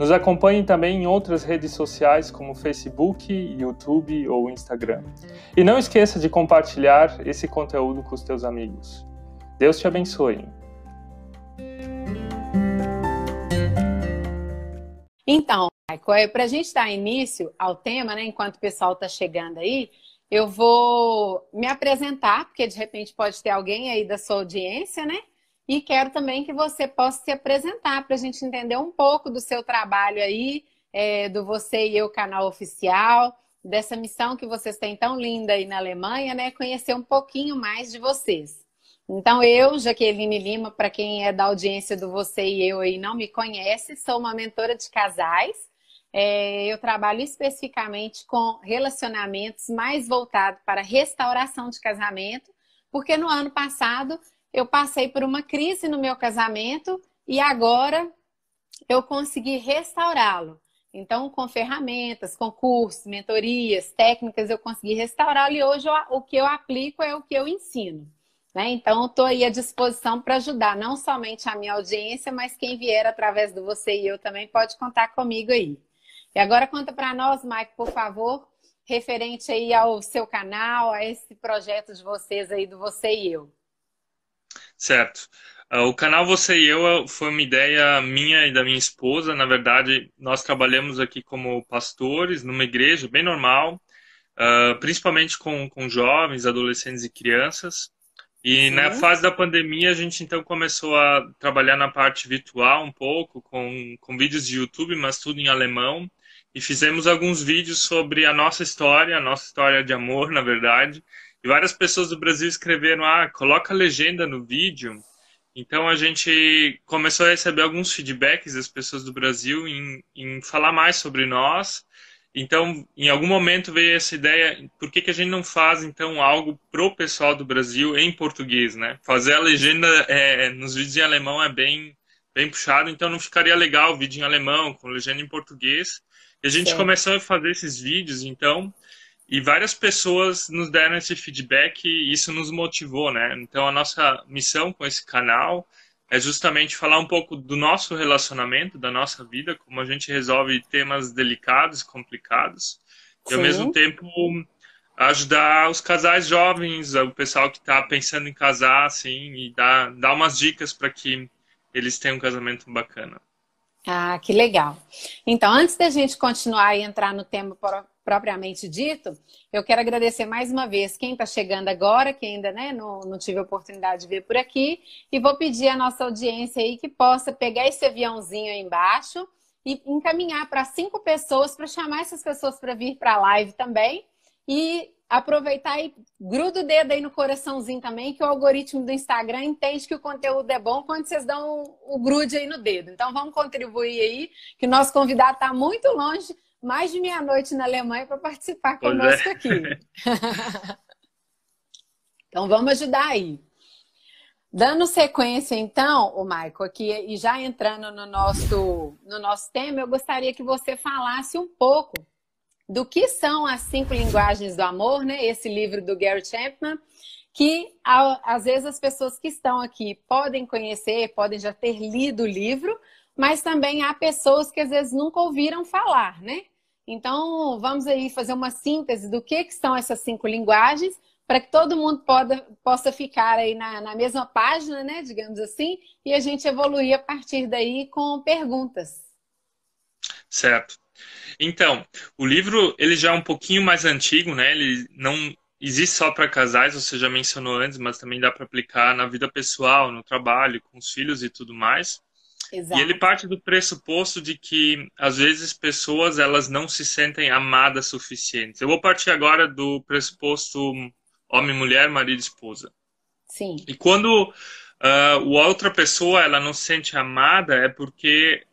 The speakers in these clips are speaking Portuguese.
Nos acompanhe também em outras redes sociais como Facebook, YouTube ou Instagram. E não esqueça de compartilhar esse conteúdo com os teus amigos. Deus te abençoe. Então, Michael, para a gente dar início ao tema, né, enquanto o pessoal está chegando aí, eu vou me apresentar, porque de repente pode ter alguém aí da sua audiência, né? E quero também que você possa se apresentar para a gente entender um pouco do seu trabalho aí, é, do Você e Eu canal oficial, dessa missão que vocês têm tão linda aí na Alemanha, né? Conhecer um pouquinho mais de vocês. Então, eu, Jaqueline Lima, para quem é da audiência do Você e Eu e não me conhece, sou uma mentora de casais. É, eu trabalho especificamente com relacionamentos mais voltados para restauração de casamento, porque no ano passado eu passei por uma crise no meu casamento e agora eu consegui restaurá-lo. Então, com ferramentas, com cursos, mentorias, técnicas, eu consegui restaurá-lo e hoje eu, o que eu aplico é o que eu ensino. Né? Então, estou aí à disposição para ajudar não somente a minha audiência, mas quem vier através do Você e Eu também pode contar comigo aí. E agora conta para nós, Mike, por favor, referente aí ao seu canal, a esse projeto de vocês aí do Você e Eu. Certo. Ah, o canal Você e Eu foi uma ideia minha e da minha esposa. Na verdade, nós trabalhamos aqui como pastores numa igreja bem normal, ah, principalmente com, com jovens, adolescentes e crianças. E Sim. na fase da pandemia, a gente então começou a trabalhar na parte virtual um pouco, com, com vídeos de YouTube, mas tudo em alemão. E fizemos alguns vídeos sobre a nossa história, a nossa história de amor, na verdade. E várias pessoas do Brasil escreveram: ah, coloca legenda no vídeo. Então a gente começou a receber alguns feedbacks das pessoas do Brasil em, em falar mais sobre nós. Então, em algum momento veio essa ideia, por que, que a gente não faz então algo pro pessoal do Brasil em português, né? Fazer a legenda é, nos vídeos em alemão é bem, bem puxado, então não ficaria legal o vídeo em alemão com legenda em português. E a gente Sim. começou a fazer esses vídeos, então, e várias pessoas nos deram esse feedback e isso nos motivou, né? Então a nossa missão com esse canal é justamente falar um pouco do nosso relacionamento, da nossa vida, como a gente resolve temas delicados, complicados, Sim. e ao mesmo tempo ajudar os casais jovens, o pessoal que está pensando em casar, assim, e dar, dar umas dicas para que eles tenham um casamento bacana. Ah, que legal. Então, antes da gente continuar e entrar no tema propriamente dito, eu quero agradecer mais uma vez quem está chegando agora, que ainda né, não, não tive a oportunidade de ver por aqui, e vou pedir à nossa audiência aí que possa pegar esse aviãozinho aí embaixo e encaminhar para cinco pessoas, para chamar essas pessoas para vir para a live também. E aproveitar e gruda o dedo aí no coraçãozinho também, que o algoritmo do Instagram entende que o conteúdo é bom quando vocês dão o grude aí no dedo. Então vamos contribuir aí, que o nosso convidado está muito longe, mais de meia-noite na Alemanha para participar conosco é. aqui. então vamos ajudar aí. Dando sequência, então, o Michael, aqui e já entrando no nosso, no nosso tema, eu gostaria que você falasse um pouco do que são as cinco linguagens do amor, né? Esse livro do Gary Chapman, que às vezes as pessoas que estão aqui podem conhecer, podem já ter lido o livro, mas também há pessoas que às vezes nunca ouviram falar, né? Então, vamos aí fazer uma síntese do que, que são essas cinco linguagens, para que todo mundo poda, possa ficar aí na, na mesma página, né, digamos assim, e a gente evoluir a partir daí com perguntas. Certo. Então, o livro ele já é um pouquinho mais antigo, né? Ele não existe só para casais, você já mencionou antes, mas também dá para aplicar na vida pessoal, no trabalho, com os filhos e tudo mais. Exato. E ele parte do pressuposto de que às vezes pessoas elas não se sentem amadas suficientes. Eu vou partir agora do pressuposto homem, mulher, marido, esposa. Sim. E quando uh, a outra pessoa ela não se sente amada é porque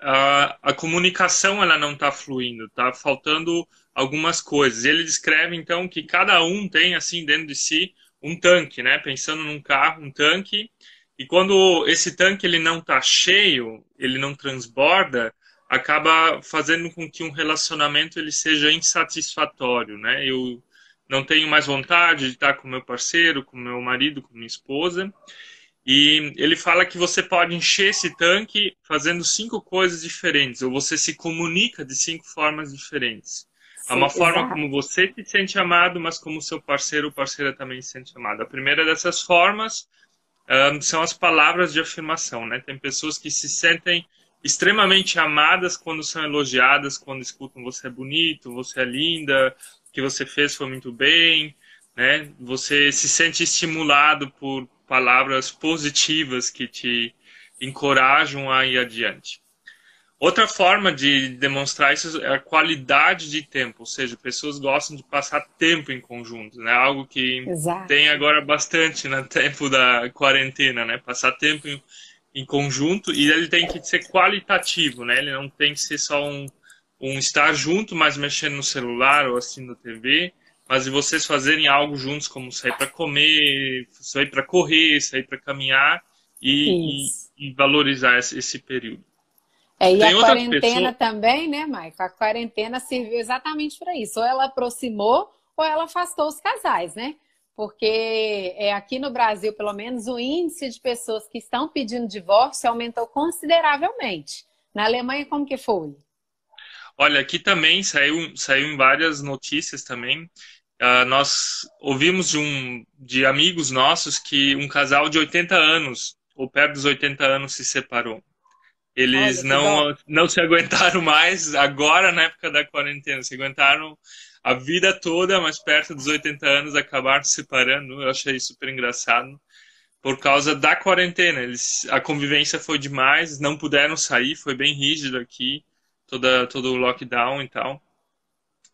a, a comunicação ela não está fluindo, está faltando algumas coisas. E ele descreve então que cada um tem assim dentro de si um tanque, né? Pensando num carro, um tanque. E quando esse tanque ele não está cheio, ele não transborda, acaba fazendo com que um relacionamento ele seja insatisfatório, né? Eu não tenho mais vontade de estar com meu parceiro, com meu marido, com minha esposa. E ele fala que você pode encher esse tanque fazendo cinco coisas diferentes, ou você se comunica de cinco formas diferentes. Sim, Há uma exato. forma como você se sente amado, mas como seu parceiro ou parceira também se sente amado. A primeira dessas formas um, são as palavras de afirmação. Né? Tem pessoas que se sentem extremamente amadas quando são elogiadas, quando escutam você é bonito, você é linda, o que você fez foi muito bem, né? Você se sente estimulado por palavras positivas que te encorajam a ir adiante. Outra forma de demonstrar isso é a qualidade de tempo, ou seja, pessoas gostam de passar tempo em conjunto, né? Algo que Exato. tem agora bastante no tempo da quarentena, né? Passar tempo em, em, conjunto e ele tem que ser qualitativo, né? Ele não tem que ser só um, um estar junto, mas mexendo no celular ou assistindo TV, mas de vocês fazerem algo juntos, como sair para comer, sair para correr, sair para caminhar e, e, e, valorizar esse, esse período. É, e Tem a quarentena também, né, Maico? A quarentena serviu exatamente para isso. Ou ela aproximou ou ela afastou os casais, né? Porque é, aqui no Brasil, pelo menos, o índice de pessoas que estão pedindo divórcio aumentou consideravelmente. Na Alemanha, como que foi? Olha, aqui também saiu, saiu em várias notícias também uh, nós ouvimos de, um, de amigos nossos que um casal de 80 anos, ou perto dos 80 anos, se separou. Eles Olha, não, não se aguentaram mais agora, na época da quarentena. Se aguentaram a vida toda, mas perto dos 80 anos acabaram se separando. Eu achei super engraçado. Por causa da quarentena. Eles, a convivência foi demais, não puderam sair, foi bem rígido aqui, toda, todo o lockdown e tal.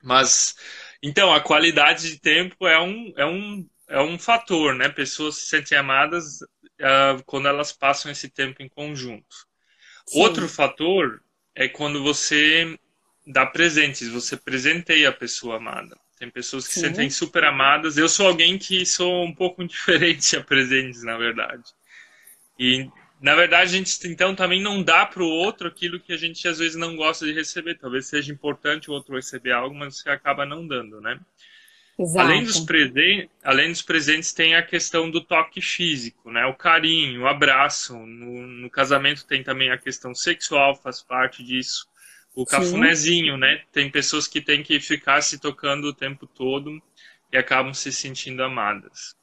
Mas então, a qualidade de tempo é um, é um, é um fator, né? Pessoas se sentem amadas uh, quando elas passam esse tempo em conjunto. Sim. Outro fator é quando você dá presentes, você presenteia a pessoa amada. Tem pessoas que se sentem super amadas. Eu sou alguém que sou um pouco indiferente a presentes, na verdade. E na verdade, a gente então também não dá para o outro aquilo que a gente às vezes não gosta de receber. Talvez seja importante o outro receber algo, mas você acaba não dando, né? Exato. Além dos, presentes, além dos presentes, tem a questão do toque físico, né? O carinho, o abraço. No, no casamento tem também a questão sexual, faz parte disso. O cafunézinho, Sim. né? Tem pessoas que têm que ficar se tocando o tempo todo e acabam se sentindo amadas.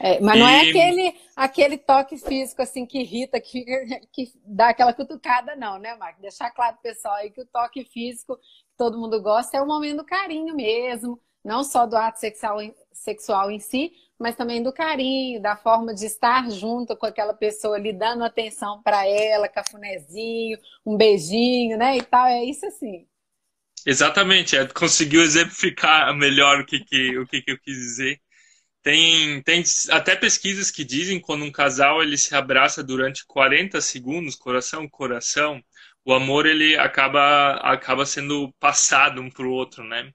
É, mas e... não é aquele, aquele toque físico assim que irrita, que, que dá aquela cutucada, não, né, Marco? Deixar claro pro pessoal aí que o toque físico que todo mundo gosta é o momento do carinho mesmo, não só do ato sexual, sexual em si, mas também do carinho, da forma de estar junto com aquela pessoa ali, dando atenção para ela, cafunézinho, um beijinho, né? E tal, é isso assim. Exatamente, é, conseguiu exemplificar melhor o que, que, o que, que eu quis dizer. Tem, tem até pesquisas que dizem quando um casal ele se abraça durante 40 segundos, coração coração, o amor ele acaba acaba sendo passado um para o outro, né?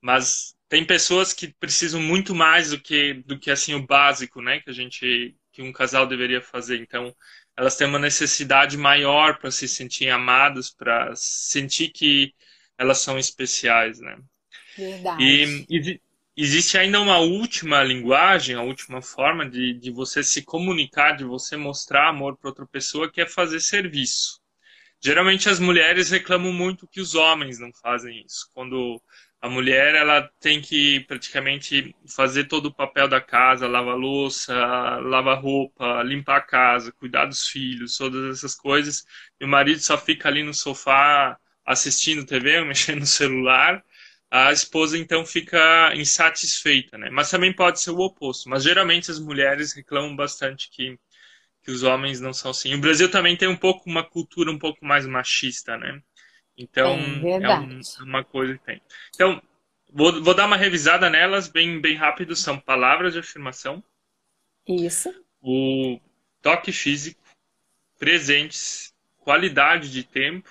Mas tem pessoas que precisam muito mais do que do que assim o básico, né? Que a gente que um casal deveria fazer. Então elas têm uma necessidade maior para se sentir amadas, para sentir que elas são especiais, né? Verdade. E, e existe ainda uma última linguagem, a última forma de, de você se comunicar, de você mostrar amor para outra pessoa, que é fazer serviço. Geralmente as mulheres reclamam muito que os homens não fazem isso. Quando a mulher ela tem que praticamente fazer todo o papel da casa, lavar louça, lavar roupa, limpar a casa, cuidar dos filhos, todas essas coisas, e o marido só fica ali no sofá assistindo TV, mexendo no celular, a esposa então fica insatisfeita, né? Mas também pode ser o oposto. Mas geralmente as mulheres reclamam bastante que, que os homens não são assim. O Brasil também tem um pouco uma cultura um pouco mais machista, né? Então é, é um, é uma coisa que tem. Então vou, vou dar uma revisada nelas bem bem rápido. São palavras de afirmação. Isso. O toque físico, presentes, qualidade de tempo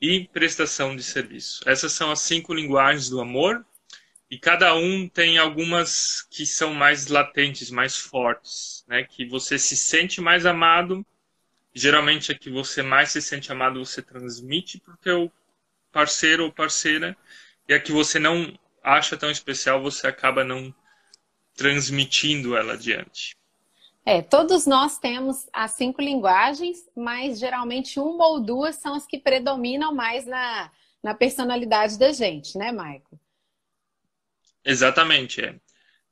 e prestação de serviço. Essas são as cinco linguagens do amor e cada um tem algumas que são mais latentes, mais fortes, né? Que você se sente mais amado. Geralmente a que você mais se sente amado você transmite para o teu parceiro ou parceira e a que você não acha tão especial você acaba não transmitindo ela adiante. É, todos nós temos as cinco linguagens, mas geralmente uma ou duas são as que predominam mais na, na personalidade da gente, né, Maico? Exatamente, é.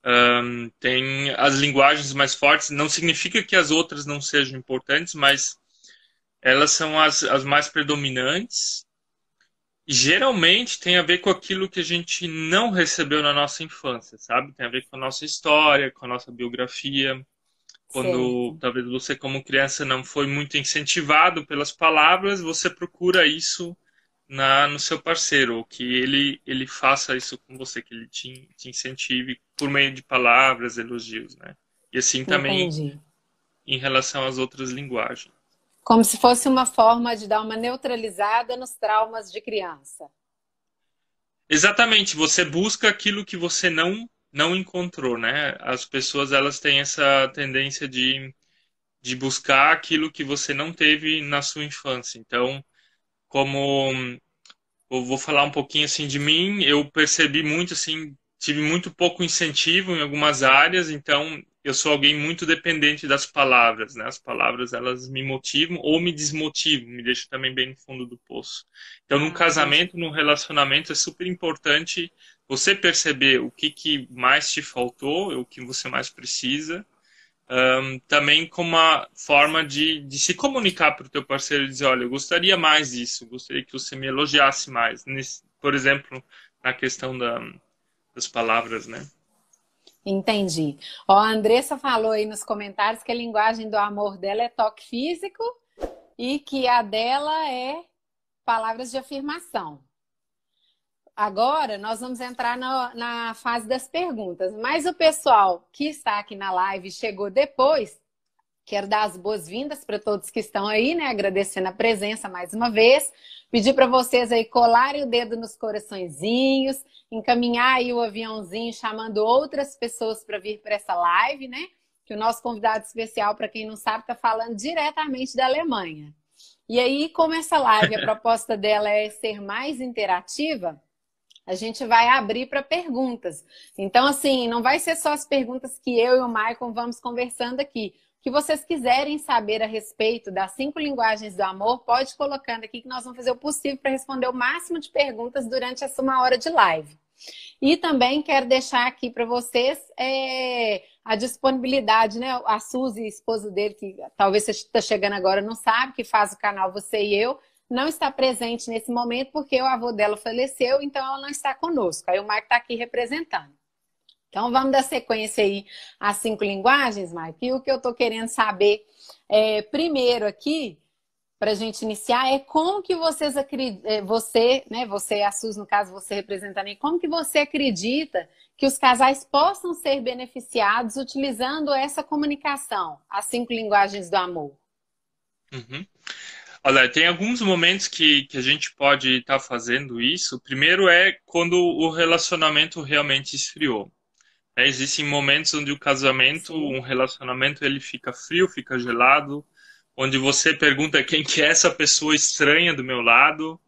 Um, tem as linguagens mais fortes, não significa que as outras não sejam importantes, mas elas são as, as mais predominantes. Geralmente tem a ver com aquilo que a gente não recebeu na nossa infância, sabe? Tem a ver com a nossa história, com a nossa biografia quando Sim. talvez você como criança não foi muito incentivado pelas palavras, você procura isso na no seu parceiro, que ele ele faça isso com você, que ele te, te incentive por meio de palavras, elogios, né? E assim também Entendi. em relação às outras linguagens. Como se fosse uma forma de dar uma neutralizada nos traumas de criança. Exatamente, você busca aquilo que você não não encontrou, né? As pessoas elas têm essa tendência de, de buscar aquilo que você não teve na sua infância. Então, como eu vou falar um pouquinho assim de mim, eu percebi muito assim, tive muito pouco incentivo em algumas áreas, então eu sou alguém muito dependente das palavras, né? As palavras elas me motivam ou me desmotivam, me deixam também bem no fundo do poço. Então, num ah, casamento, num relacionamento é super importante você perceber o que, que mais te faltou, o que você mais precisa, um, também como uma forma de, de se comunicar para o teu parceiro e dizer, olha, eu gostaria mais disso, gostaria que você me elogiasse mais, Nesse, por exemplo, na questão da, das palavras, né? Entendi. Ó, a Andressa falou aí nos comentários que a linguagem do amor dela é toque físico e que a dela é palavras de afirmação. Agora nós vamos entrar na, na fase das perguntas. Mas o pessoal que está aqui na live chegou depois, quero dar as boas-vindas para todos que estão aí, né? Agradecendo a presença mais uma vez. Pedir para vocês aí colarem o dedo nos coraçõezinhos, encaminhar aí o aviãozinho, chamando outras pessoas para vir para essa live, né? Que o nosso convidado especial, para quem não sabe, está falando diretamente da Alemanha. E aí, como essa live, a proposta dela é ser mais interativa, a gente vai abrir para perguntas. Então, assim, não vai ser só as perguntas que eu e o Maicon vamos conversando aqui. Que vocês quiserem saber a respeito das cinco linguagens do amor, pode colocando aqui que nós vamos fazer o possível para responder o máximo de perguntas durante essa uma hora de live. E também quero deixar aqui para vocês é, a disponibilidade, né? A Suzy, esposa dele, que talvez você está chegando agora, não sabe, que faz o canal Você e Eu, não está presente nesse momento porque o avô dela faleceu, então ela não está conosco. Aí o Mike está aqui representando. Então vamos dar sequência aí às cinco linguagens, Mike. E o que eu estou querendo saber é, primeiro aqui, para a gente iniciar, é como que vocês acreditam, é, você, né, você, a Sus, no caso, você representando aí, como que você acredita que os casais possam ser beneficiados utilizando essa comunicação, as cinco linguagens do amor? Uhum. Olha, tem alguns momentos que, que a gente pode estar tá fazendo isso. Primeiro é quando o relacionamento realmente esfriou. É, existem momentos onde o casamento, um relacionamento, ele fica frio, fica gelado, onde você pergunta quem que é essa pessoa estranha do meu lado.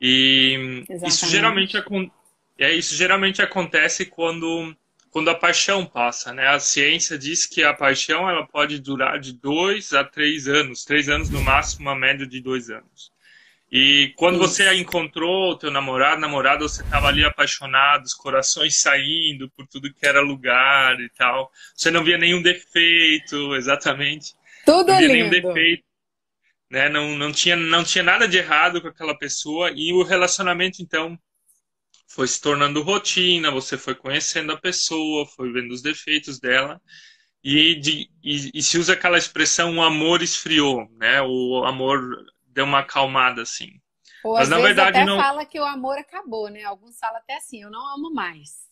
E isso geralmente, é, isso geralmente acontece quando quando a paixão passa, né? A ciência diz que a paixão ela pode durar de dois a três anos, três anos no máximo, uma média de dois anos. E quando Isso. você encontrou o teu namorado, namorada, você estava ali apaixonado, os corações saindo por tudo que era lugar e tal. Você não via nenhum defeito, exatamente. Tudo não via lindo. nenhum defeito. Né? Não, não, tinha, não tinha nada de errado com aquela pessoa. E o relacionamento, então, foi se tornando rotina, você foi conhecendo a pessoa, foi vendo os defeitos dela. E, de, e, e, se usa aquela expressão o amor esfriou, né? O amor deu uma acalmada assim. Ou Mas na verdade até não fala que o amor acabou, né? Alguns falam até assim, eu não amo mais.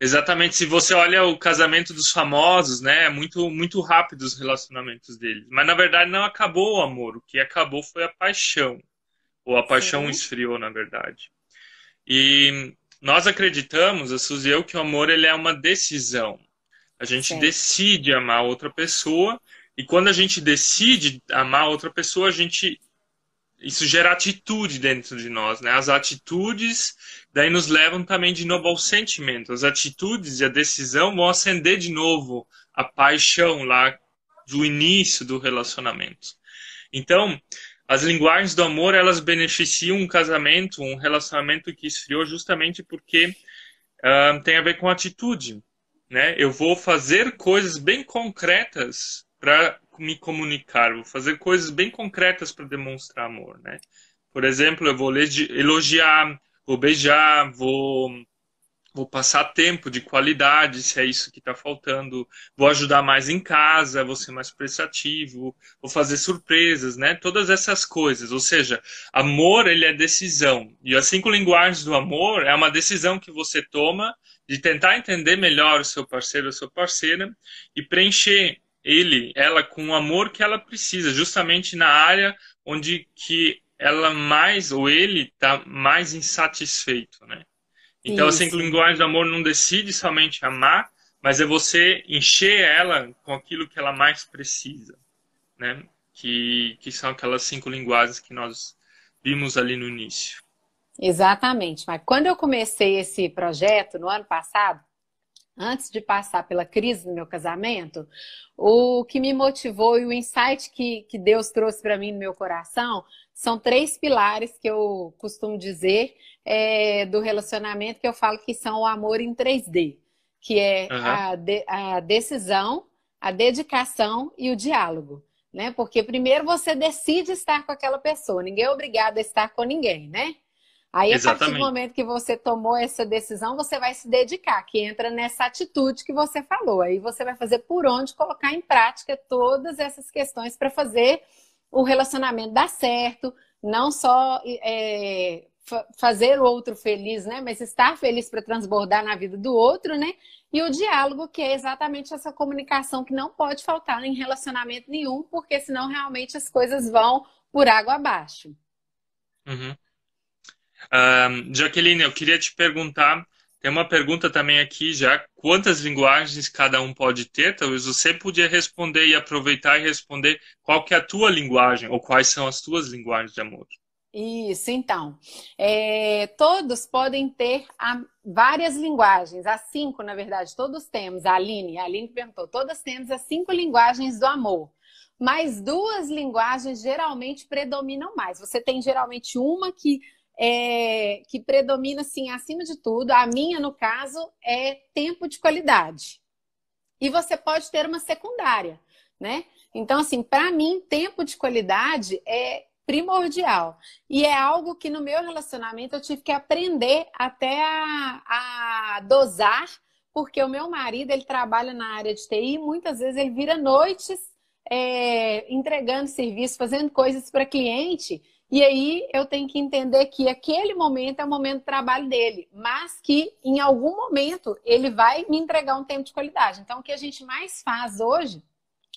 Exatamente, se você olha o casamento dos famosos, né, é muito muito rápido os relacionamentos deles. Mas na verdade não acabou o amor, o que acabou foi a paixão. Ou a paixão Sim. esfriou, na verdade. E nós acreditamos, a Suzy e eu, que o amor ele é uma decisão. A gente Sim. decide amar outra pessoa e quando a gente decide amar outra pessoa, a gente isso gera atitude dentro de nós, né? As atitudes daí nos levam também de novo ao sentimento. As atitudes e a decisão vão acender de novo a paixão lá do início do relacionamento. Então, as linguagens do amor, elas beneficiam um casamento, um relacionamento que esfriou justamente porque uh, tem a ver com atitude, né? Eu vou fazer coisas bem concretas para me comunicar, vou fazer coisas bem concretas para demonstrar amor, né? Por exemplo, eu vou elogiar, vou beijar, vou vou passar tempo de qualidade, se é isso que está faltando, vou ajudar mais em casa, vou ser mais prestativo, vou fazer surpresas, né? Todas essas coisas. Ou seja, amor, ele é decisão. E as cinco linguagens do amor é uma decisão que você toma de tentar entender melhor o seu parceiro ou sua parceira e preencher ele, ela com o amor que ela precisa, justamente na área onde que ela mais ou ele está mais insatisfeito, né? Então, Isso. assim, linguagem do amor não decide somente amar, mas é você encher ela com aquilo que ela mais precisa, né? Que, que são aquelas cinco linguagens que nós vimos ali no início. Exatamente. Mas quando eu comecei esse projeto no ano passado, antes de passar pela crise do meu casamento, o que me motivou e o insight que, que Deus trouxe para mim no meu coração são três pilares que eu costumo dizer é, do relacionamento, que eu falo que são o amor em 3D, que é uhum. a, de, a decisão, a dedicação e o diálogo. Né? Porque primeiro você decide estar com aquela pessoa, ninguém é obrigado a estar com ninguém, né? Aí, Exatamente. a partir do momento que você tomou essa decisão, você vai se dedicar, que entra nessa atitude que você falou. Aí você vai fazer por onde colocar em prática todas essas questões para fazer o relacionamento dar certo, não só é, fazer o outro feliz, né? Mas estar feliz para transbordar na vida do outro, né? E o diálogo, que é exatamente essa comunicação que não pode faltar em relacionamento nenhum, porque senão realmente as coisas vão por água abaixo. Uhum. Um, Jaqueline, eu queria te perguntar, tem uma pergunta também aqui já, quantas linguagens cada um pode ter? Talvez você podia responder e aproveitar e responder qual que é a tua linguagem, ou quais são as tuas linguagens de amor. Isso, então. É, todos podem ter a, várias linguagens, as cinco, na verdade, todos temos. A Aline, a Aline perguntou, todas temos as cinco linguagens do amor mas duas linguagens geralmente predominam mais. Você tem geralmente uma que é, que predomina, assim, acima de tudo, a minha, no caso, é tempo de qualidade. E você pode ter uma secundária, né? Então, assim, para mim, tempo de qualidade é primordial. E é algo que no meu relacionamento eu tive que aprender até a, a dosar, porque o meu marido, ele trabalha na área de TI e muitas vezes ele vira noites é, entregando serviço, fazendo coisas para cliente e aí eu tenho que entender que aquele momento é o momento do trabalho dele, mas que em algum momento ele vai me entregar um tempo de qualidade. Então, o que a gente mais faz hoje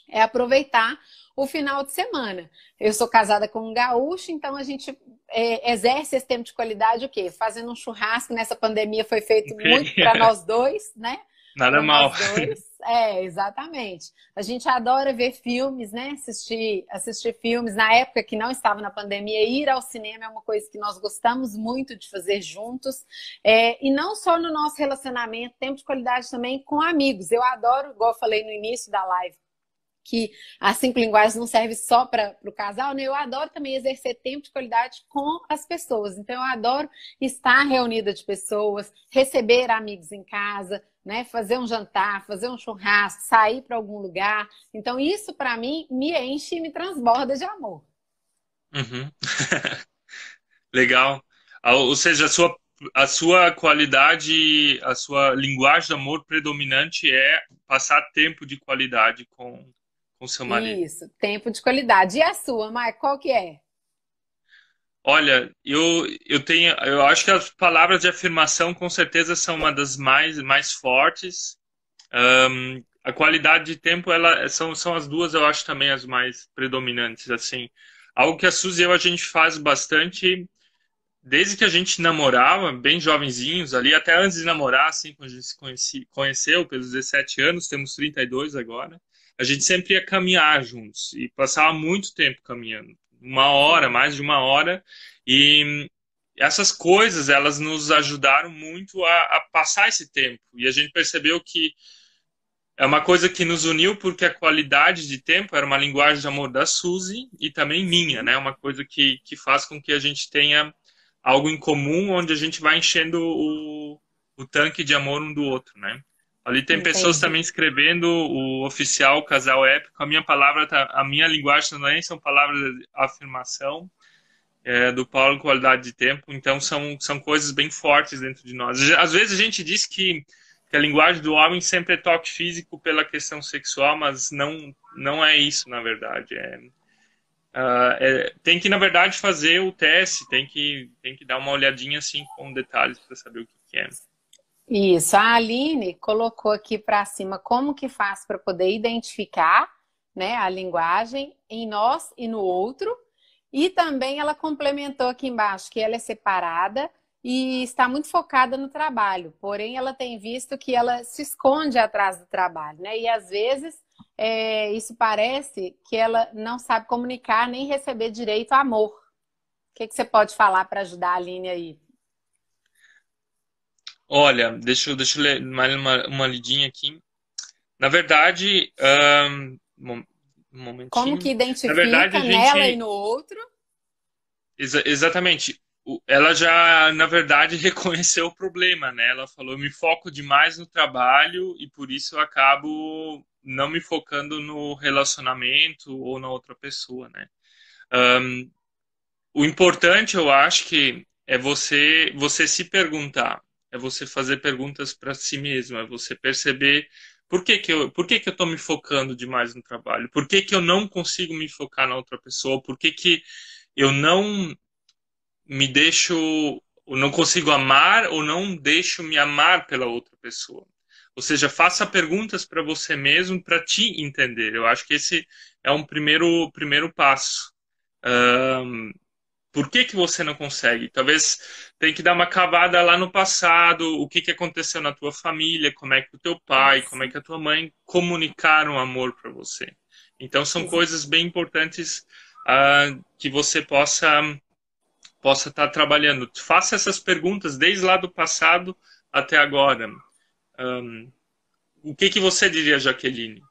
é aproveitar o final de semana. Eu sou casada com um gaúcho, então a gente é, exerce esse tempo de qualidade o quê? Fazendo um churrasco nessa pandemia foi feito muito para nós dois, né? Nada mal. É, exatamente. A gente adora ver filmes, né? Assistir, assistir filmes. Na época que não estava na pandemia, ir ao cinema é uma coisa que nós gostamos muito de fazer juntos. É, e não só no nosso relacionamento, tempo de qualidade também com amigos. Eu adoro, igual eu falei no início da live, que as cinco linguagens não servem só para o casal, né? Eu adoro também exercer tempo de qualidade com as pessoas. Então, eu adoro estar reunida de pessoas, receber amigos em casa, né? Fazer um jantar, fazer um churrasco, sair para algum lugar. Então, isso para mim me enche e me transborda de amor. Uhum. Legal. Ou seja, a sua, a sua qualidade, a sua linguagem de amor predominante é passar tempo de qualidade com com seu marido. Isso, tempo de qualidade. E a sua, Mai, qual que é? Olha, eu, eu tenho, eu acho que as palavras de afirmação com certeza são uma das mais, mais fortes. Um, a qualidade de tempo, ela, são, são as duas, eu acho também as mais predominantes, assim. Algo que a Suzy e eu, a gente faz bastante desde que a gente namorava, bem jovenzinhos ali, até antes de namorar, assim, quando a gente se conheceu, pelos 17 anos, temos 32 agora, a gente sempre ia caminhar juntos e passava muito tempo caminhando, uma hora, mais de uma hora, e essas coisas, elas nos ajudaram muito a, a passar esse tempo, e a gente percebeu que é uma coisa que nos uniu porque a qualidade de tempo era uma linguagem de amor da Suzy e também minha, né? Uma coisa que, que faz com que a gente tenha algo em comum onde a gente vai enchendo o, o tanque de amor um do outro, né? Ali tem Entendi. pessoas também escrevendo o oficial casal épico. A minha palavra, tá, a minha linguagem também são palavras de afirmação é, do Paulo qualidade de tempo. Então são são coisas bem fortes dentro de nós. Às vezes a gente diz que que a linguagem do homem sempre é toque físico pela questão sexual, mas não, não é isso, na verdade. É, uh, é, tem que, na verdade, fazer o teste, tem que, tem que dar uma olhadinha assim com detalhes para saber o que, que é. Isso, a Aline colocou aqui para cima como que faz para poder identificar né, a linguagem em nós e no outro. E também ela complementou aqui embaixo que ela é separada e está muito focada no trabalho, porém ela tem visto que ela se esconde atrás do trabalho, né? E às vezes é, isso parece que ela não sabe comunicar nem receber direito ao amor. O que, que você pode falar para ajudar a Aline aí? Olha, deixa eu, deixa eu ler mais uma, uma lidinha aqui. Na verdade, um, um. Como que identifica verdade, nela gente... e no outro? Exa exatamente ela já, na verdade, reconheceu o problema, né? Ela falou: eu me foco demais no trabalho e por isso eu acabo não me focando no relacionamento ou na outra pessoa, né? Um, o importante, eu acho que é você você se perguntar, é você fazer perguntas para si mesmo, é você perceber por que, que eu por que, que eu estou me focando demais no trabalho, por que, que eu não consigo me focar na outra pessoa, por que, que eu não me deixo, ou não consigo amar ou não deixo me amar pela outra pessoa. Ou seja, faça perguntas para você mesmo para te entender. Eu acho que esse é um primeiro, primeiro passo. Um, por que, que você não consegue? Talvez tem que dar uma cavada lá no passado, o que, que aconteceu na tua família, como é que o teu pai, como é que a tua mãe comunicaram amor para você. Então são coisas bem importantes uh, que você possa possa estar trabalhando. Faça essas perguntas desde lá do passado até agora. Um, o que, que você diria, Jaqueline?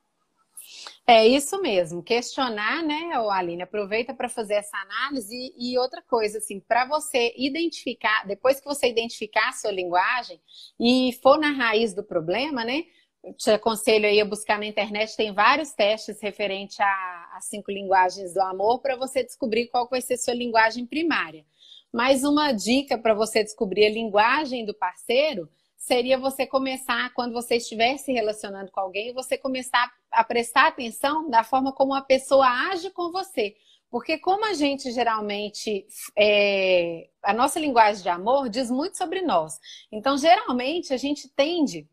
É isso mesmo, questionar, né, Aline? Aproveita para fazer essa análise e, outra coisa, assim, para você identificar, depois que você identificar a sua linguagem e for na raiz do problema, né? Te aconselho aí a buscar na internet, tem vários testes referente às cinco linguagens do amor para você descobrir qual vai ser sua linguagem primária. Mas uma dica para você descobrir a linguagem do parceiro seria você começar, quando você estiver se relacionando com alguém, você começar a prestar atenção da forma como a pessoa age com você. Porque como a gente geralmente, é, a nossa linguagem de amor diz muito sobre nós. Então, geralmente, a gente tende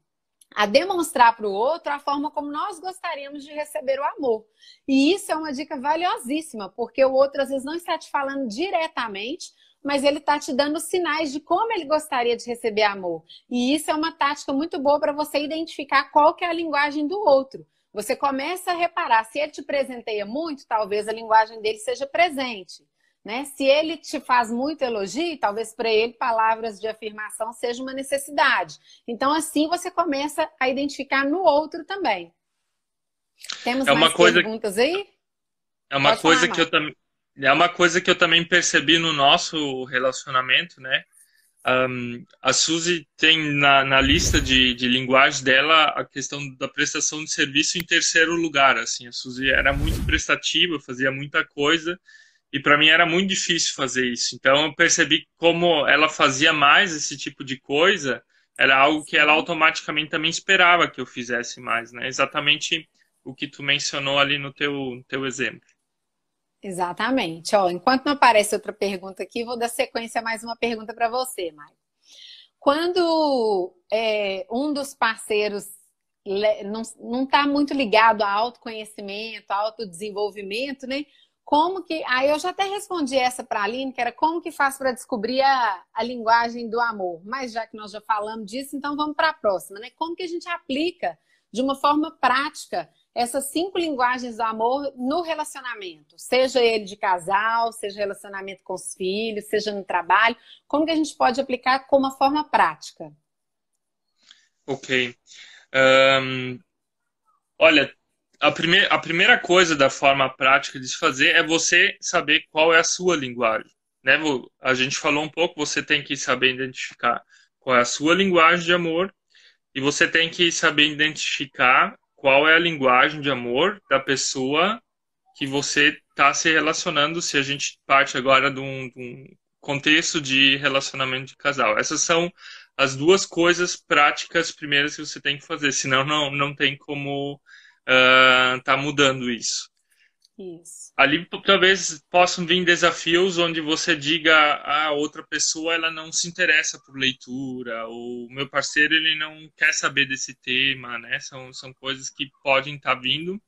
a demonstrar para o outro a forma como nós gostaríamos de receber o amor. E isso é uma dica valiosíssima, porque o outro às vezes não está te falando diretamente, mas ele está te dando sinais de como ele gostaria de receber amor. E isso é uma tática muito boa para você identificar qual que é a linguagem do outro. Você começa a reparar, se ele te presenteia muito, talvez a linguagem dele seja presente. Né? Se ele te faz muito elogio, talvez para ele palavras de afirmação seja uma necessidade. Então, assim você começa a identificar no outro também. Temos é mais coisa... perguntas aí? É uma Pode coisa falar, que eu também é uma coisa que eu também percebi no nosso relacionamento, né? Um, a Suzy tem na, na lista de, de linguagem dela a questão da prestação de serviço em terceiro lugar. Assim, a Suzy era muito prestativa, fazia muita coisa e para mim era muito difícil fazer isso. Então eu percebi como ela fazia mais esse tipo de coisa, era algo que ela automaticamente também esperava que eu fizesse mais, né? Exatamente o que tu mencionou ali no teu, teu exemplo. Exatamente. Ó, enquanto não aparece outra pergunta aqui, vou dar sequência a mais uma pergunta para você, Maio. Quando é, um dos parceiros não está muito ligado a autoconhecimento, a autodesenvolvimento, né? como que. Aí eu já até respondi essa para a Aline, que era como que faz para descobrir a, a linguagem do amor. Mas já que nós já falamos disso, então vamos para a próxima, né? Como que a gente aplica de uma forma prática essas cinco linguagens do amor no relacionamento, seja ele de casal, seja relacionamento com os filhos, seja no trabalho, como que a gente pode aplicar como uma forma prática? Ok. Um, olha, a, a primeira coisa da forma prática de se fazer é você saber qual é a sua linguagem. Né? A gente falou um pouco, você tem que saber identificar qual é a sua linguagem de amor e você tem que saber identificar qual é a linguagem de amor da pessoa que você está se relacionando, se a gente parte agora de um, de um contexto de relacionamento de casal. Essas são as duas coisas práticas primeiras que você tem que fazer, senão não, não tem como uh, tá mudando isso. Isso. Ali talvez possam vir desafios onde você diga a ah, outra pessoa ela não se interessa por leitura, ou meu parceiro ele não quer saber desse tema, né? São, são coisas que podem estar tá vindo.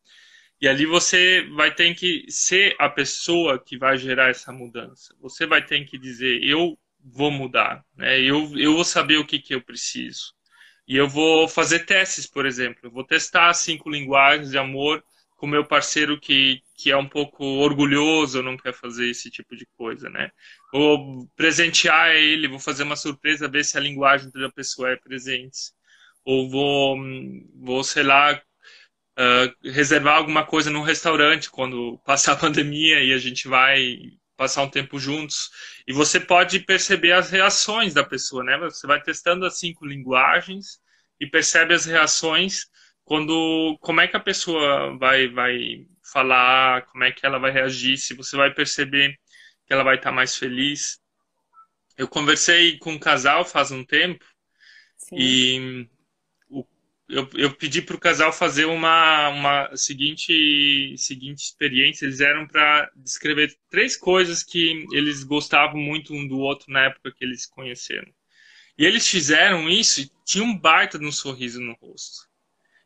E ali você vai ter que ser a pessoa que vai gerar essa mudança. Você vai ter que dizer, eu vou mudar, né? Eu, eu vou saber o que, que eu preciso. E eu vou fazer testes, por exemplo. Eu vou testar cinco linguagens de amor com meu parceiro que, que é um pouco orgulhoso, não quer fazer esse tipo de coisa, né? Vou presentear ele, vou fazer uma surpresa, ver se a linguagem da pessoa é presente. Ou vou, vou sei lá, uh, reservar alguma coisa num restaurante quando passar a pandemia e a gente vai passar um tempo juntos. E você pode perceber as reações da pessoa, né? Você vai testando as cinco linguagens e percebe as reações quando como é que a pessoa vai vai falar, como é que ela vai reagir, se você vai perceber que ela vai estar mais feliz. Eu conversei com um casal faz um tempo Sim. e eu, eu pedi para o casal fazer uma, uma seguinte, seguinte experiência. Eles eram para descrever três coisas que eles gostavam muito um do outro na época que eles se conheceram. E eles fizeram isso e tinha um baita de um sorriso no rosto.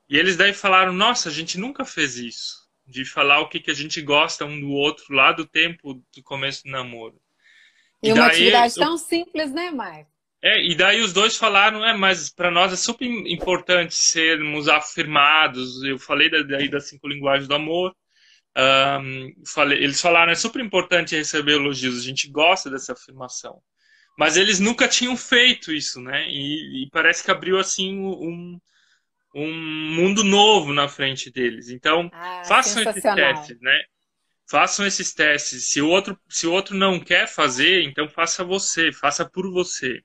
E eles daí falaram: Nossa, a gente nunca fez isso. De falar o que, que a gente gosta um do outro lá do tempo do começo do namoro. E, e uma daí, atividade eu... tão simples, né, Marco? É, e daí os dois falaram, é, mas para nós é super importante sermos afirmados. Eu falei daí das cinco linguagens do amor. Um, falei, eles falaram, é super importante receber elogios. A gente gosta dessa afirmação. Mas eles nunca tinham feito isso, né? E, e parece que abriu assim um, um mundo novo na frente deles. Então, ah, façam esses testes, né? Façam esses testes. Se o outro, se o outro não quer fazer, então faça você, faça por você.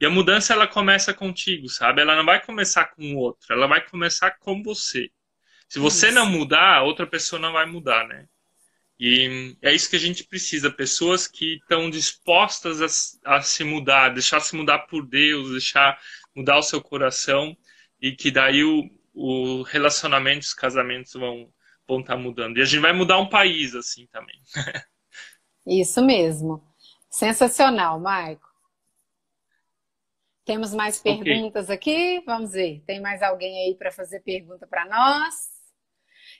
E a mudança ela começa contigo, sabe? Ela não vai começar com o outro, ela vai começar com você. Se você isso. não mudar, outra pessoa não vai mudar, né? E é isso que a gente precisa, pessoas que estão dispostas a, a se mudar, deixar se mudar por Deus, deixar mudar o seu coração e que daí o, o relacionamento, os casamentos vão vão estar tá mudando. E a gente vai mudar um país assim também. Isso mesmo. Sensacional, Maico. Temos mais perguntas okay. aqui? Vamos ver. Tem mais alguém aí para fazer pergunta para nós?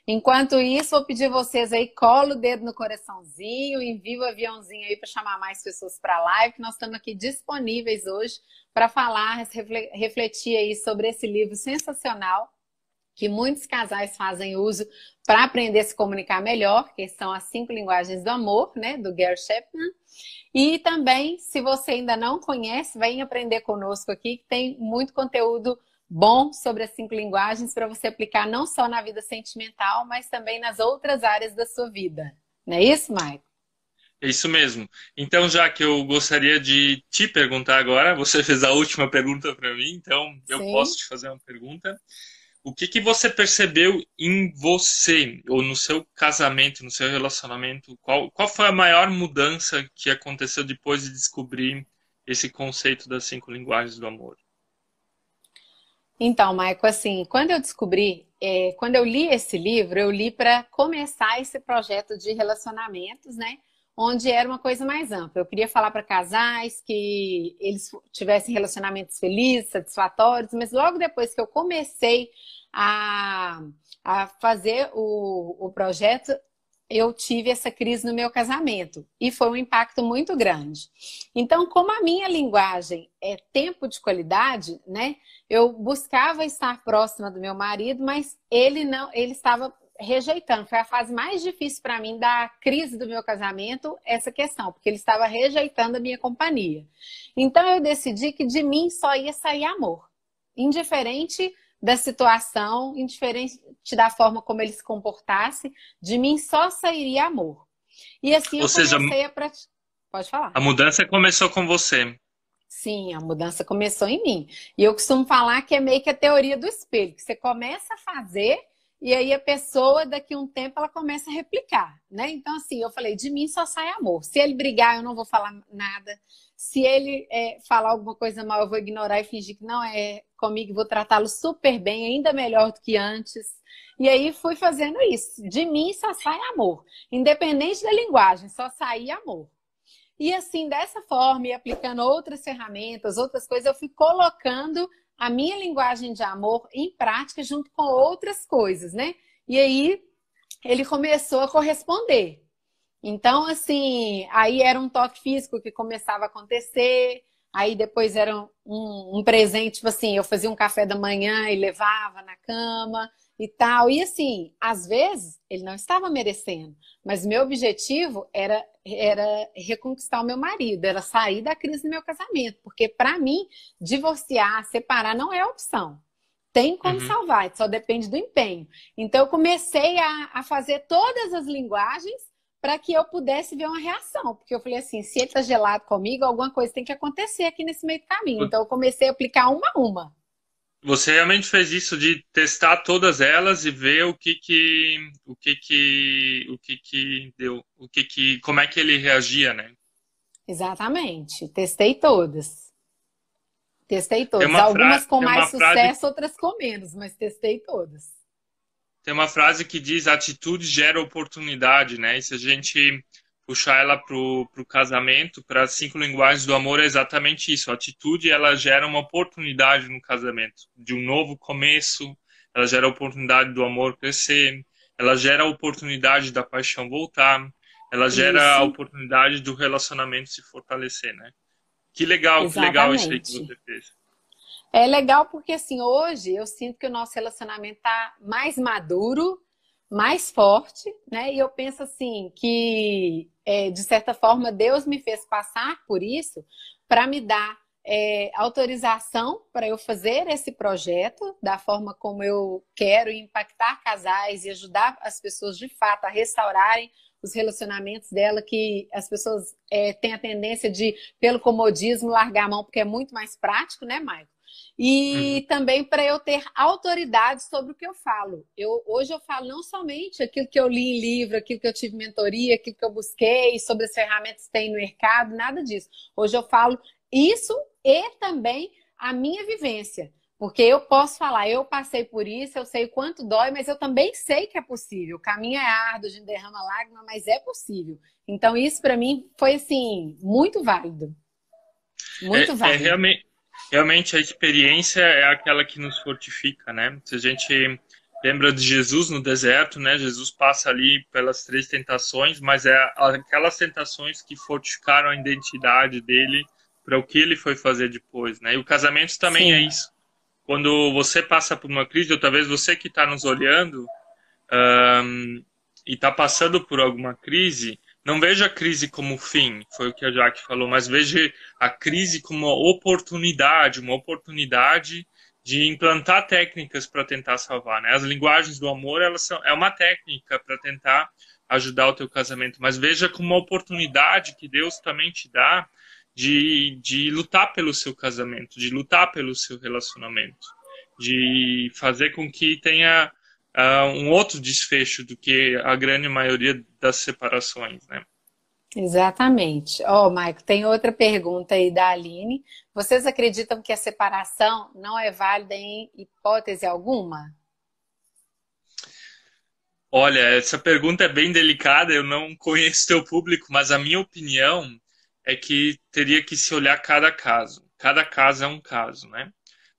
Enquanto isso, vou pedir vocês aí, cola o dedo no coraçãozinho, envia o aviãozinho aí para chamar mais pessoas para a live, que nós estamos aqui disponíveis hoje para falar, refletir aí sobre esse livro sensacional que muitos casais fazem uso para aprender a se comunicar melhor, que são as cinco linguagens do amor, né, do Gary Chapman. E também, se você ainda não conhece, vem aprender conosco aqui, que tem muito conteúdo bom sobre as cinco linguagens para você aplicar não só na vida sentimental, mas também nas outras áreas da sua vida. Não é isso, Maicon? É isso mesmo. Então, já que eu gostaria de te perguntar agora, você fez a última pergunta para mim, então eu Sim. posso te fazer uma pergunta o que, que você percebeu em você, ou no seu casamento, no seu relacionamento? Qual, qual foi a maior mudança que aconteceu depois de descobrir esse conceito das cinco linguagens do amor? Então, Maico, assim, quando eu descobri, é, quando eu li esse livro, eu li para começar esse projeto de relacionamentos, né? Onde era uma coisa mais ampla. Eu queria falar para casais que eles tivessem relacionamentos felizes, satisfatórios, mas logo depois que eu comecei a, a fazer o, o projeto, eu tive essa crise no meu casamento e foi um impacto muito grande. Então, como a minha linguagem é tempo de qualidade, né? Eu buscava estar próxima do meu marido, mas ele não, ele estava rejeitando. Foi a fase mais difícil para mim da crise do meu casamento, essa questão, porque ele estava rejeitando a minha companhia. Então eu decidi que de mim só ia sair amor, indiferente da situação, indiferente da forma como ele se comportasse, de mim só sairia amor. E assim Ou eu seja, comecei a praticar. Pode falar. A mudança começou com você. Sim, a mudança começou em mim. E eu costumo falar que é meio que a teoria do espelho, que você começa a fazer e aí a pessoa, daqui a um tempo, ela começa a replicar, né? Então, assim, eu falei, de mim só sai amor. Se ele brigar, eu não vou falar nada. Se ele é, falar alguma coisa mal, eu vou ignorar e fingir que não é comigo, vou tratá-lo super bem, ainda melhor do que antes. E aí fui fazendo isso. De mim só sai amor. Independente da linguagem, só saía amor. E assim, dessa forma, e aplicando outras ferramentas, outras coisas, eu fui colocando a minha linguagem de amor em prática junto com outras coisas, né? E aí ele começou a corresponder. Então, assim, aí era um toque físico que começava a acontecer, aí depois era um, um presente, tipo assim, eu fazia um café da manhã e levava na cama e tal. E assim, às vezes ele não estava merecendo, mas meu objetivo era era reconquistar o meu marido, era sair da crise do meu casamento, porque para mim divorciar, separar não é opção. Tem como uhum. salvar, só depende do empenho. Então eu comecei a, a fazer todas as linguagens para que eu pudesse ver uma reação, porque eu falei assim, se ele está gelado comigo, alguma coisa tem que acontecer aqui nesse meio do caminho. Então eu comecei a aplicar uma a uma. Você realmente fez isso de testar todas elas e ver o que que o que que o que que deu, o que que como é que ele reagia, né? Exatamente. Testei todas. Testei todas. Algumas com mais sucesso, frase... outras com menos, mas testei todas. Tem uma frase que diz atitude gera oportunidade, né? E se a gente puxar ela pro, pro casamento, para cinco linguagens do amor é exatamente isso. A atitude ela gera uma oportunidade no casamento, de um novo começo. Ela gera a oportunidade do amor crescer. Ela gera a oportunidade da paixão voltar. Ela gera isso. a oportunidade do relacionamento se fortalecer, né? Que legal, exatamente. que legal isso aí que você fez. É legal porque assim hoje eu sinto que o nosso relacionamento está mais maduro mais forte, né? E eu penso assim que é, de certa forma Deus me fez passar por isso para me dar é, autorização para eu fazer esse projeto da forma como eu quero impactar casais e ajudar as pessoas de fato a restaurarem os relacionamentos dela, que as pessoas é, têm a tendência de, pelo comodismo, largar a mão porque é muito mais prático, né, Maicon? E uhum. também para eu ter autoridade sobre o que eu falo. Eu, hoje eu falo não somente aquilo que eu li em livro, aquilo que eu tive mentoria, aquilo que eu busquei, sobre as ferramentas que tem no mercado, nada disso. Hoje eu falo isso e também a minha vivência. Porque eu posso falar, eu passei por isso, eu sei o quanto dói, mas eu também sei que é possível. O caminho é árduo, a gente derrama lágrima, mas é possível. Então, isso para mim foi assim, muito válido. Muito é, é válido. É realmente, realmente a experiência é aquela que nos fortifica, né? Se a gente lembra de Jesus no deserto, né? Jesus passa ali pelas três tentações, mas é aquelas tentações que fortificaram a identidade dele para o que ele foi fazer depois, né? E o casamento também Sim. é isso. Quando você passa por uma crise, ou talvez você que está nos olhando um, e está passando por alguma crise, não veja a crise como fim, foi o que a Jaque falou, mas veja a crise como uma oportunidade, uma oportunidade de implantar técnicas para tentar salvar. Né? As linguagens do amor elas são, é uma técnica para tentar ajudar o teu casamento, mas veja como uma oportunidade que Deus também te dá de, de lutar pelo seu casamento, de lutar pelo seu relacionamento, de fazer com que tenha uh, um outro desfecho do que a grande maioria das separações, né? Exatamente. Ó, oh, Maico, tem outra pergunta aí da Aline. Vocês acreditam que a separação não é válida em hipótese alguma? Olha, essa pergunta é bem delicada, eu não conheço teu público, mas a minha opinião é que teria que se olhar cada caso. Cada caso é um caso, né?